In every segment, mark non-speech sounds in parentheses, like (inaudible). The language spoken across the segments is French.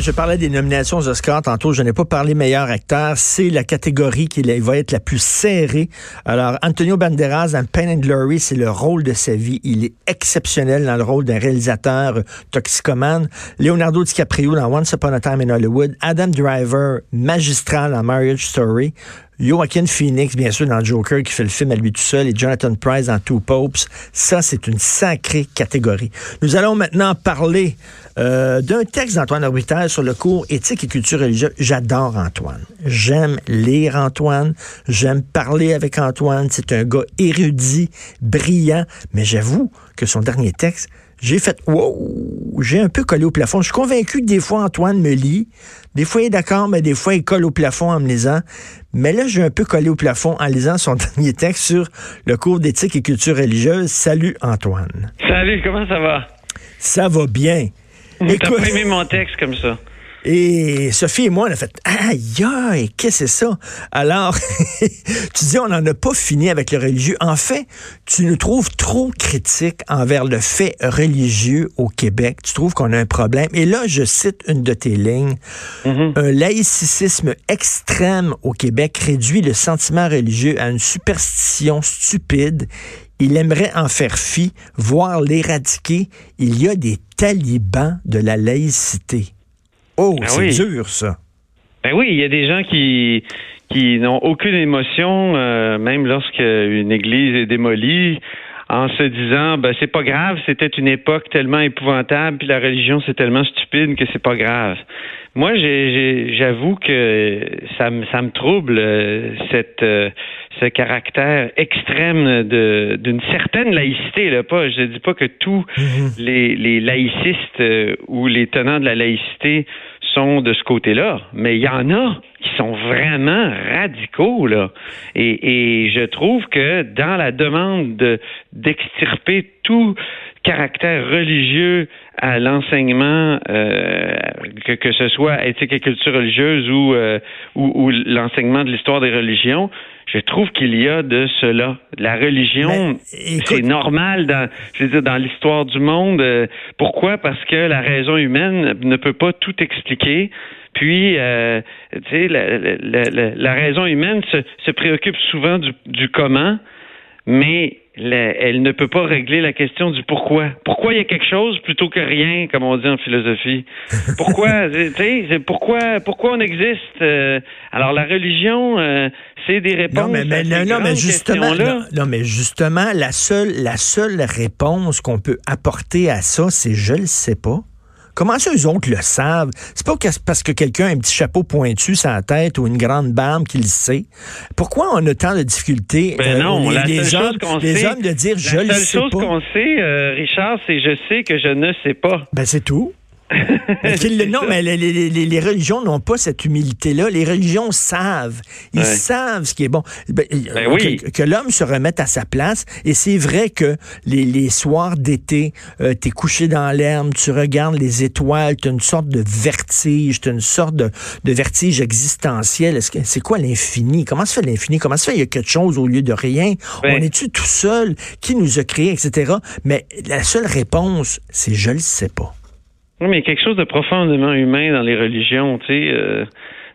Je parlais des nominations aux Oscars tantôt. Je n'ai pas parlé meilleur acteur. C'est la catégorie qui va être la plus serrée. Alors, Antonio Banderas dans Pain and Glory, c'est le rôle de sa vie. Il est exceptionnel dans le rôle d'un réalisateur toxicomane. Leonardo DiCaprio dans Once Upon a Time in Hollywood. Adam Driver, magistral dans Marriage Story. Joaquin Phoenix, bien sûr, dans Joker, qui fait le film à lui tout seul, et Jonathan Price dans Two Popes. Ça, c'est une sacrée catégorie. Nous allons maintenant parler euh, d'un texte d'Antoine Orbital sur le cours éthique et culture religieuse. J'adore Antoine. J'aime lire Antoine. J'aime parler avec Antoine. C'est un gars érudit, brillant. Mais j'avoue que son dernier texte, j'ai fait wow, j'ai un peu collé au plafond. Je suis convaincu que des fois Antoine me lit, des fois il est d'accord, mais des fois il colle au plafond en me lisant. Mais là, j'ai un peu collé au plafond en lisant son (laughs) dernier texte sur le cours d'éthique et culture religieuse. Salut Antoine. Salut, comment ça va? Ça va bien. T'as aimé mon texte comme ça. Et Sophie et moi, on a fait Aïe, aïe, qu'est-ce que c'est ça? Alors, (laughs) tu dis, on n'en a pas fini avec le religieux. En fait, tu nous trouves trop critiques envers le fait religieux au Québec. Tu trouves qu'on a un problème. Et là, je cite une de tes lignes. Mm-hmm. Un laïcisme extrême au Québec réduit le sentiment religieux à une superstition stupide. Il aimerait en faire fi, voire l'éradiquer. Il y a des talibans de la laïcité. Oh, ben c'est dur, ça. Ben oui, il y a des gens qui qui n'ont aucune émotion, euh, même lorsque une église est démolie, en se disant ben c'est pas grave, c'était une époque tellement épouvantable, puis la religion c'est tellement stupide que c'est pas grave. Moi, j'avoue que ça me ça me trouble euh, cette euh, ce caractère extrême d'une certaine laïcité là pas je dis pas que tous mm-hmm. les, les laïcistes ou les tenants de la laïcité sont de ce côté-là, mais il y en a qui sont vraiment radicaux là. Et, et je trouve que dans la demande de, d'extirper tout caractère religieux à l'enseignement, euh, que, que ce soit éthique et culture religieuse ou, euh, ou, ou l'enseignement de l'histoire des religions, je trouve qu'il y a de cela. La religion, c'est normal dans, je veux dire, dans l'histoire du monde. Euh, pourquoi? Parce que la raison humaine ne peut pas tout expliquer. Puis, euh, tu sais, la, la, la, raison humaine se, se préoccupe souvent du, du comment, mais elle ne peut pas régler la question du pourquoi. Pourquoi il y a quelque chose plutôt que rien, comme on dit en philosophie? (laughs) Pourquoi, tu sais, pourquoi, pourquoi on existe? Euh, alors la religion, euh, c'est des réponses. Non, mais, non, mais justement, non, mais justement, la seule, la seule réponse qu'on peut apporter à ça, c'est je le sais pas. Comment ça, eux autres le savent? C'est pas parce que quelqu'un a un petit chapeau pointu sur la tête ou une grande barbe qu'il sait. Pourquoi on a tant de difficultés, ben non, euh, les, hommes, les hommes de dire je le sais pas? La seule chose qu'on sait, euh, Richard, c'est je sais que je ne sais pas. Ben c'est tout non, mais les, religions n'ont pas cette humilité-là. Les religions savent. Ils savent ce qui est bon. Ben, ben que, l'homme se remette à sa place. Et c'est vrai que les, soirs d'été, euh, tu es couché dans l'herbe, tu regardes les étoiles, tu as une sorte de vertige, tu as une sorte de, vertige existentiel. C'est quoi l'infini? Comment se fait l'infini? Comment se fait qu'il y a quelque chose au lieu de rien? On est-tu tout seul? Qui nous a créé, etc.? Mais la seule réponse, c'est je le sais pas. Oui, mais quelque chose de profondément humain dans les religions, tu sais, euh,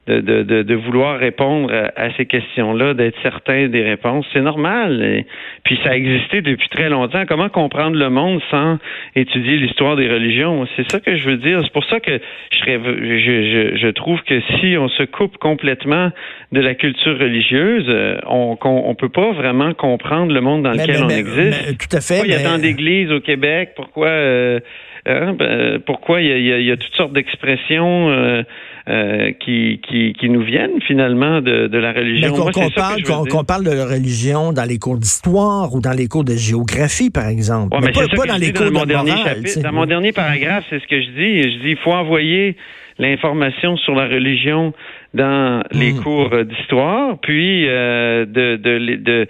de, de, de, vouloir répondre à, ces questions-là, d'être certain des réponses, c'est normal. Et, puis ça a existé depuis très longtemps. Comment comprendre le monde sans étudier l'histoire des religions? C'est ça que je veux dire. C'est pour ça que je, je, je, je, trouve que si on se coupe complètement de la culture religieuse, euh, on on peut pas vraiment comprendre le monde dans lequel on existe. tout à fait. Pourquoi il y a tant d'églises au Québec? Pourquoi euh, Hein, ben, pourquoi il y, a, il y, a, toutes sortes d'expressions euh, euh, qui, qui, qui, nous viennent finalement de, de la religion? Qu'on parle, qu'on parle de la religion dans les cours d'histoire ou dans les cours de géographie, par exemple. mais, pas, pas dans les cours dans mon dernier chapitre, Dans mon dernier paragraphe, c'est ce que je dis. Je dis il faut envoyer l'information sur la religion dans les hmm. cours d'histoire, puis euh, de, de, de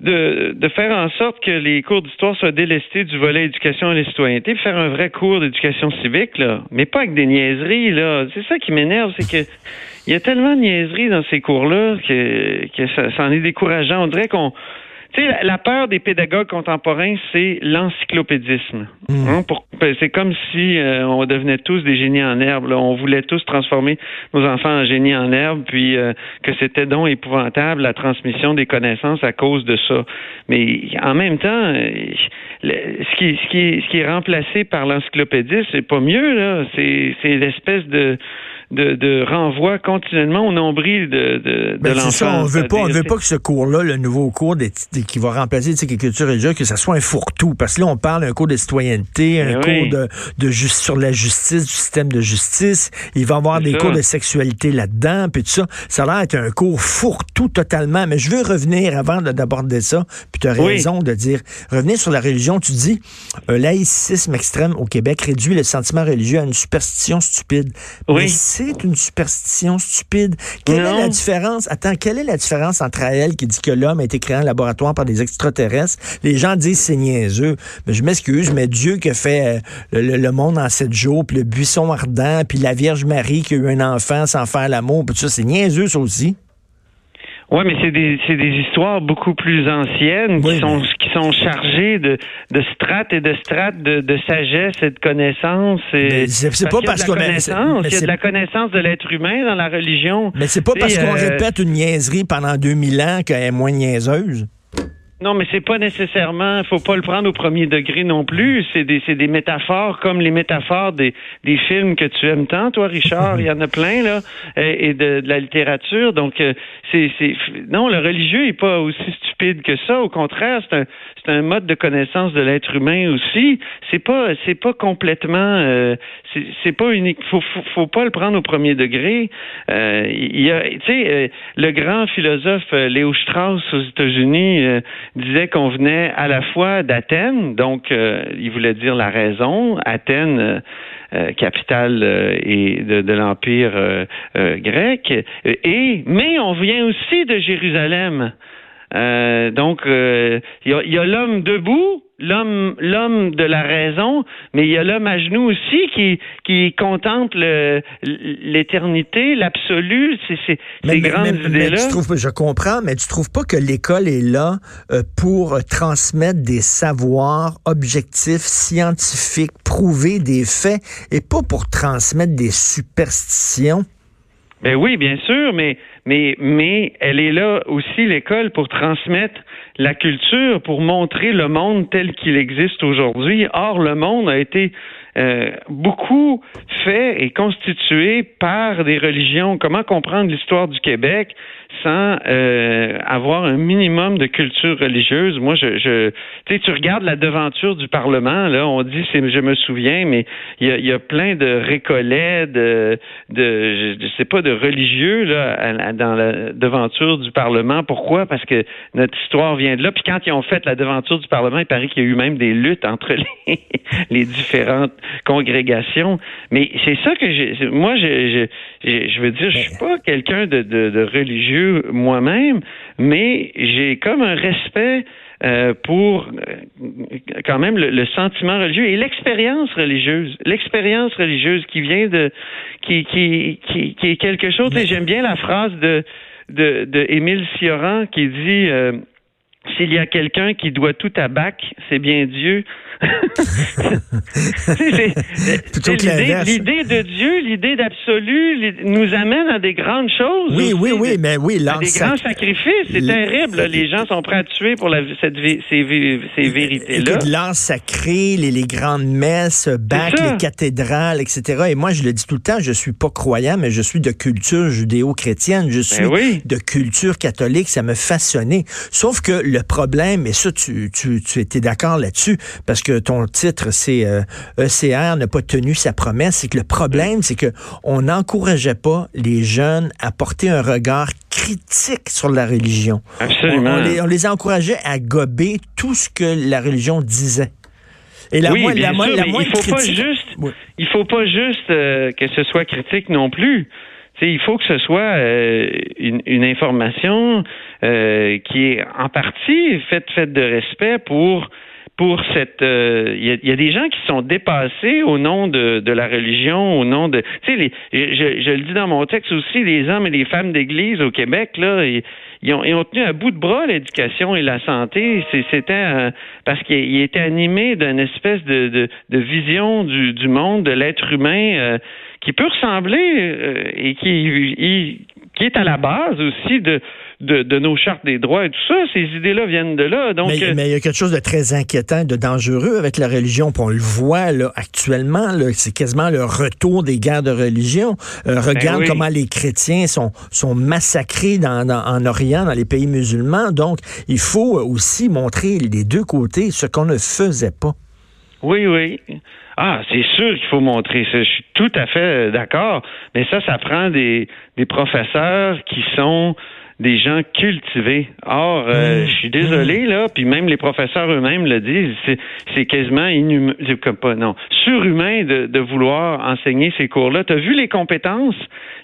de, de faire en sorte que les cours d'histoire soient délestés du volet éducation et la citoyenneté, puis faire un vrai cours d'éducation civique, là, mais pas avec des niaiseries, là. C'est ça qui m'énerve, c'est que il y a tellement de niaiseries dans ces cours-là que, que ça, ça en est décourageant. On dirait qu'on tu sais, la, peur des pédagogues contemporains, c'est l'encyclopédisme. Hmm. Hein, ben, c'est comme si euh, on devenait tous des génies en herbe. On voulait tous transformer nos enfants en génies en herbe, puis euh, que c'était donc épouvantable la transmission des connaissances à cause de ça. Mais en même temps, euh, ce, qui, ce, qui ce qui est remplacé par l'encyclopédisme, c'est pas mieux là. C'est l'espèce de de, de renvoi continuellement au nombril de, de, ben, l'enfant. On veut pas, on veut pas que ce cours-là, le nouveau cours des, qui va remplacer les culture religieuse, que ça soit un fourre-tout. Parce que là, on parle d'un cours de citoyenneté, un cours de, de sur la justice, du système de justice. Il va y avoir des cours de sexualité là-dedans, puis tout ça. Ça a l'air d'être un cours fourre-tout totalement. Mais je veux revenir avant d'aborder ça. Puis tu as raison de dire, revenir sur la religion. Tu dis, un laïcisme extrême au Québec réduit le sentiment religieux à une superstition stupide. Oui c'est une superstition stupide. Quelle est la différence? Attends, quelle est la différence entre elle qui dit que l'homme a été créé en laboratoire par des extraterrestres? Les gens disent c'est niaiseux. Mais je m'excuse, mais Dieu qui a fait euh, le, monde en sept jours, puis le buisson ardent, puis la Vierge Marie qui a eu un enfant sans faire l'amour, puis tout ça, c'est niaiseux, ça aussi. Oui, mais c'est des, c'est des histoires beaucoup plus anciennes qui, sont, qui sont chargées de, de strates et de strates de, de sagesse et de connaissance. C'est pas parce qu'on a. Il y a de la connaissance de l'être humain dans la religion. Mais c'est pas parce qu'on euh, répète une niaiserie pendant 2000 ans qu'elle est moins niaiseuse. Non, mais c'est pas nécessairement, faut pas le prendre au premier degré non plus. C'est des, c'est des métaphores comme les métaphores des, des films que tu aimes tant, toi, Richard. Il y en a plein là, et, de, de, la littérature. Donc, euh, c'est, c'est, non, le religieux est pas aussi stupide que ça. Au contraire, c'est un, c'est un mode de connaissance de l'être humain aussi. C'est pas, c'est pas complètement, euh, c'est, c'est pas unique. Faut, faut, faut, pas le prendre au premier degré. Euh, il y a, tu sais, euh, le grand philosophe Léo Strauss aux États-Unis disait qu'on venait à la fois d'Athènes, donc euh, il voulait dire la raison, Athènes. Euh, euh, capitale et de, l'empire grec et mais on vient aussi de Jérusalem donc il y a l'homme debout l'homme l'homme de la raison, mais il y a l'homme à genoux aussi qui qui contemple l'éternité, l'absolu, c'est ces grandes idées-là. Je comprends, mais tu trouves pas que l'école est là euh, pour transmettre des savoirs objectifs, scientifiques, prouver des faits, et pas pour transmettre des superstitions? Ben oui, bien sûr, mais mais mais elle est là aussi l'école pour transmettre la culture, pour montrer le monde tel qu'il existe aujourd'hui. Or, le monde a été euh, beaucoup fait et constitué par des religions. Comment comprendre l'histoire du Québec? sans euh, avoir un minimum de culture religieuse? Moi, je, je tu tu regardes la devanture du Parlement, là, on dit, je me souviens, mais il y a, plein de récollets, de, de, je, sais pas, de religieux là, dans la devanture du Parlement. Pourquoi? Parce que notre histoire vient de là. Puis quand ils ont fait la devanture du Parlement, il paraît qu'il y a eu même des luttes entre (laughs) les, les différentes congrégations. Mais c'est ça que j'ai. Moi, je, je, je veux dire, je suis pas quelqu'un de, de, de religieux moi-même, mais j'ai comme un respect euh, pour euh, quand même le, sentiment religieux et l'expérience religieuse, l'expérience religieuse qui vient de qui qui qui, est quelque chose. Et j'aime bien la phrase de de, de Émile Cioran qui dit euh, s'il y a quelqu'un qui doit tout à Bach, c'est bien Dieu. (laughs) l'idée de Dieu, l'idée d'absolu, nous amène à des grandes choses. Oui, oui, oui, mais oui, là. Des grands sacrifices, c'est terrible. Les gens sont prêts à tuer pour la, cette, ces, vérités-là. L'art sacré, les, les, grandes messes, Bach, les cathédrales, etc. Et moi, je le dis tout le temps, je suis pas croyant, mais je suis de culture judéo-chrétienne. Je ben suis de culture catholique. Ça me fascinait. Sauf que le problème, et ça, tu, tu, tu étais d'accord là-dessus, parce que ton titre, c'est ECR euh, e n'a pas tenu sa promesse, c'est que le problème, c'est que on n'encourageait pas les jeunes à porter un regard critique sur la religion. Absolument. On, les, encourageait à gober tout ce que la religion disait. Et la, oui, la, il faut pas juste, il faut pas juste euh, que ce soit critique non plus. il faut que ce soit euh, une, information qui est en partie faite, faite de respect pour pour cette. Euh, il y, a des gens qui sont dépassés au nom de, de la religion, au nom de. Tu sais, je, je, le dis dans mon texte aussi, les hommes et les femmes d'Église au Québec là. Ils, ont, ils ont, tenu à bout de bras l'éducation et la santé. C'était euh, parce qu'ils étaient animés d'une espèce de, de, de, vision du, du monde, de l'être humain, euh, qui peut ressembler et qui, qui est à la base aussi de de, nos chartes des droits et tout ça. Ces idées-là viennent de là. Donc, mais, il y a quelque chose de très inquiétant, de dangereux avec la religion. Puis on le voit là, actuellement. C'est quasiment le retour des guerres de religion. Euh, ben regarde comment les chrétiens sont, sont massacrés dans, en Orient, dans les pays musulmans. Donc, il faut aussi montrer les deux côtés ce qu'on ne faisait pas. Oui, oui. Ah, c'est sûr qu'il faut montrer ça. Je suis tout à fait d'accord. Mais ça, ça prend des, des professeurs qui sont des gens cultivés. Or, euh, mmh. je suis désolé, mmh. là, puis même les professeurs eux-mêmes le disent, c'est quasiment inhumain, pas, non, surhumain de, de vouloir enseigner ces cours-là. Tu as vu les compétences?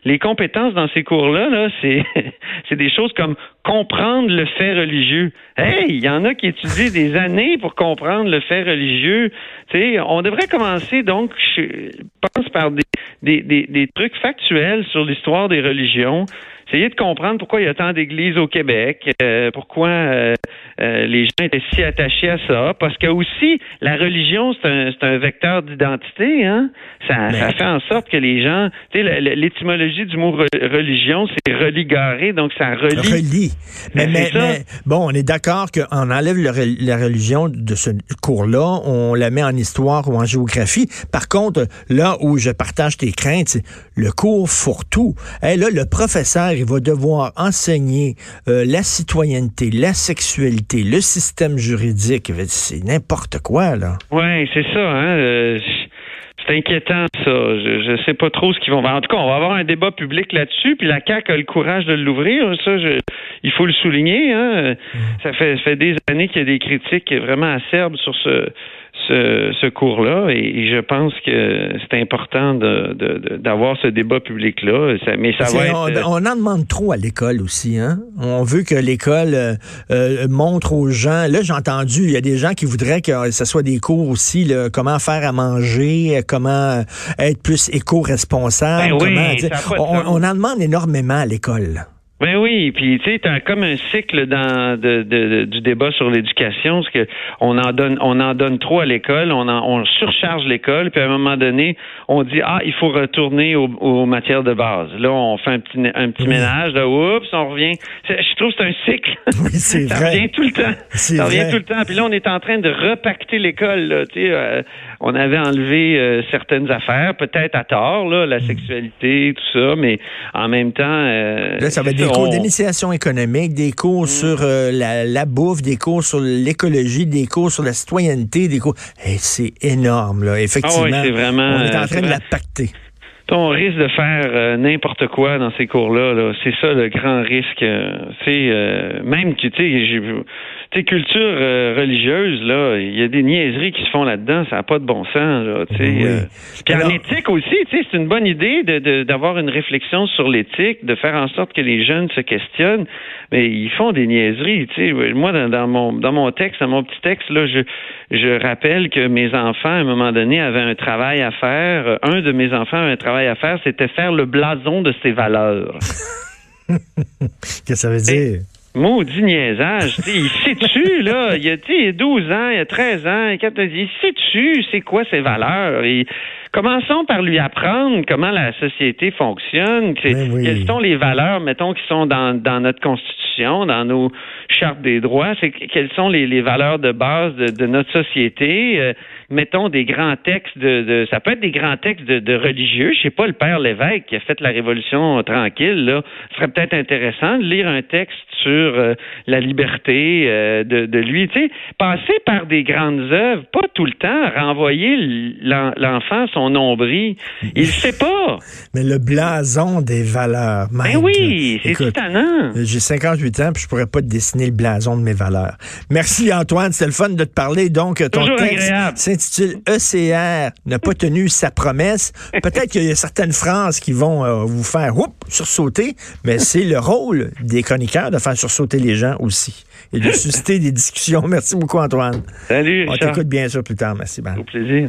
Les compétences dans ces cours-là, là, c'est (laughs) c'est des choses comme comprendre le fait religieux. Hey, il y en a qui étudient des années pour comprendre le fait religieux. Tu sais, on devrait commencer donc, je pense, par des, des, des, des trucs factuels sur l'histoire des religions essayer de comprendre pourquoi il y a tant d'églises au Québec, euh, pourquoi euh, euh, les gens étaient si attachés à ça, parce que aussi la religion c'est un, un vecteur d'identité, hein. Ça, ça, fait en sorte que les gens, tu sais, l'étymologie du mot religion, c'est religaré, donc ça relie. Relie. Mais, mais, bon, on est d'accord qu'on enlève la religion de ce cours-là, on la met en histoire ou en géographie. Par contre, là où je partage tes craintes, c'est le cours fourre-tout. Hey, là, le professeur il va devoir enseigner euh, la citoyenneté, la sexualité, le système juridique. C'est n'importe quoi, là. Oui, c'est ça. Hein? Euh, c'est inquiétant, ça. Je ne sais pas trop ce qu'ils vont faire. En tout cas, on va avoir un débat public là-dessus, puis la CAQ a le courage de l'ouvrir. Ça, il faut le souligner. Hein? Mm. Ça, fait, ça fait des années qu'il y a des critiques vraiment acerbes sur ce ce, cours-là et, je pense que c'est important d'avoir ce débat public-là. Mais ça va on, être... on, en demande trop à l'école aussi. Hein? On veut que l'école euh, euh, montre aux gens. Là, j'ai entendu, il y a des gens qui voudraient que ce soit des cours aussi, là, comment faire à manger, comment être plus éco-responsable. Ben on, on en demande énormément à l'école. Ben oui, puis tu sais, t'as comme un cycle dans de, de, du débat sur l'éducation, parce que on en donne, on en donne trop à l'école, on en, on surcharge l'école, puis à un moment donné, on dit ah, il faut retourner aux, aux matières de base. Là, on fait un petit un petit ménage, là, oups, on revient. Je trouve que c'est un cycle. Oui, c'est (laughs) Ça revient tout le temps. Ça revient tout le temps. Puis là, on est en train de repacter l'école. Tu sais, euh, on avait enlevé euh, certaines affaires, peut-être à tort, là, la sexualité, tout ça, mais en même temps. Euh, là, ça va être des cours d'initiation économique, des cours hmm. sur euh, la, bouffe, des cours sur l'écologie, des cours sur la citoyenneté, des cours. c'est énorme, là. Effectivement. Ah vraiment, on est en train de la pacter. On risque de faire n'importe quoi dans ces cours-là. -là, c'est ça le grand risque. c'est même que tu sais, culture euh, religieuse, là, il y a des niaiseries qui se font là-dedans, ça n'a pas de bon sens, là. Euh. Puis en éthique aussi, c'est une bonne idée d'avoir une réflexion sur l'éthique, de faire en sorte que les jeunes se questionnent, mais ils font des niaiseries, tu sais. Moi, dans, mon dans mon texte, dans mon petit texte, là, je je rappelle que mes enfants, à un moment donné, avaient un travail à faire. Un de mes enfants avait un travail à faire, c'était faire le blason de ses valeurs. (laughs) Qu'est-ce que ça veut dire? Maudit niaisage. il sait-tu, là? Il y a 12 ans, il y a 13 ans, il sait-tu c'est quoi ses valeurs? Et commençons par lui apprendre comment la société fonctionne. Ben quelles sont les valeurs, mettons, qui sont dans, dans notre Constitution, dans nos chartes des droits? C'est quelles sont les, les valeurs de base de, de notre société? Euh, mettons, des grands textes de, ça peut être des grands textes de, religieux. Je sais pas, le père l'évêque qui a fait la Révolution tranquille, là, ce serait peut-être intéressant de lire un texte sur euh, la liberté euh, de, de, lui. Tu sais, passer par des grandes œuvres, pas tout le temps renvoyer l'enfant son nombril. Il ne sait pas. (laughs) Mais le blason des valeurs. Ben oui, c'est étonnant. J'ai 58 ans, puis je pourrais pas te dessiner le blason de mes valeurs. Merci Antoine, c'est le fun de te parler. Donc, ton texte s'intitule ECR n'a pas tenu sa promesse. Peut-être qu'il y a certaines phrases qui vont euh, vous faire sursauter, mais c'est le rôle des chroniqueurs de faire sursauter les gens aussi et de susciter des discussions. (laughs) Merci beaucoup, Antoine. Salut. On t'écoute bien sûr plus tard. Merci. Au plaisir.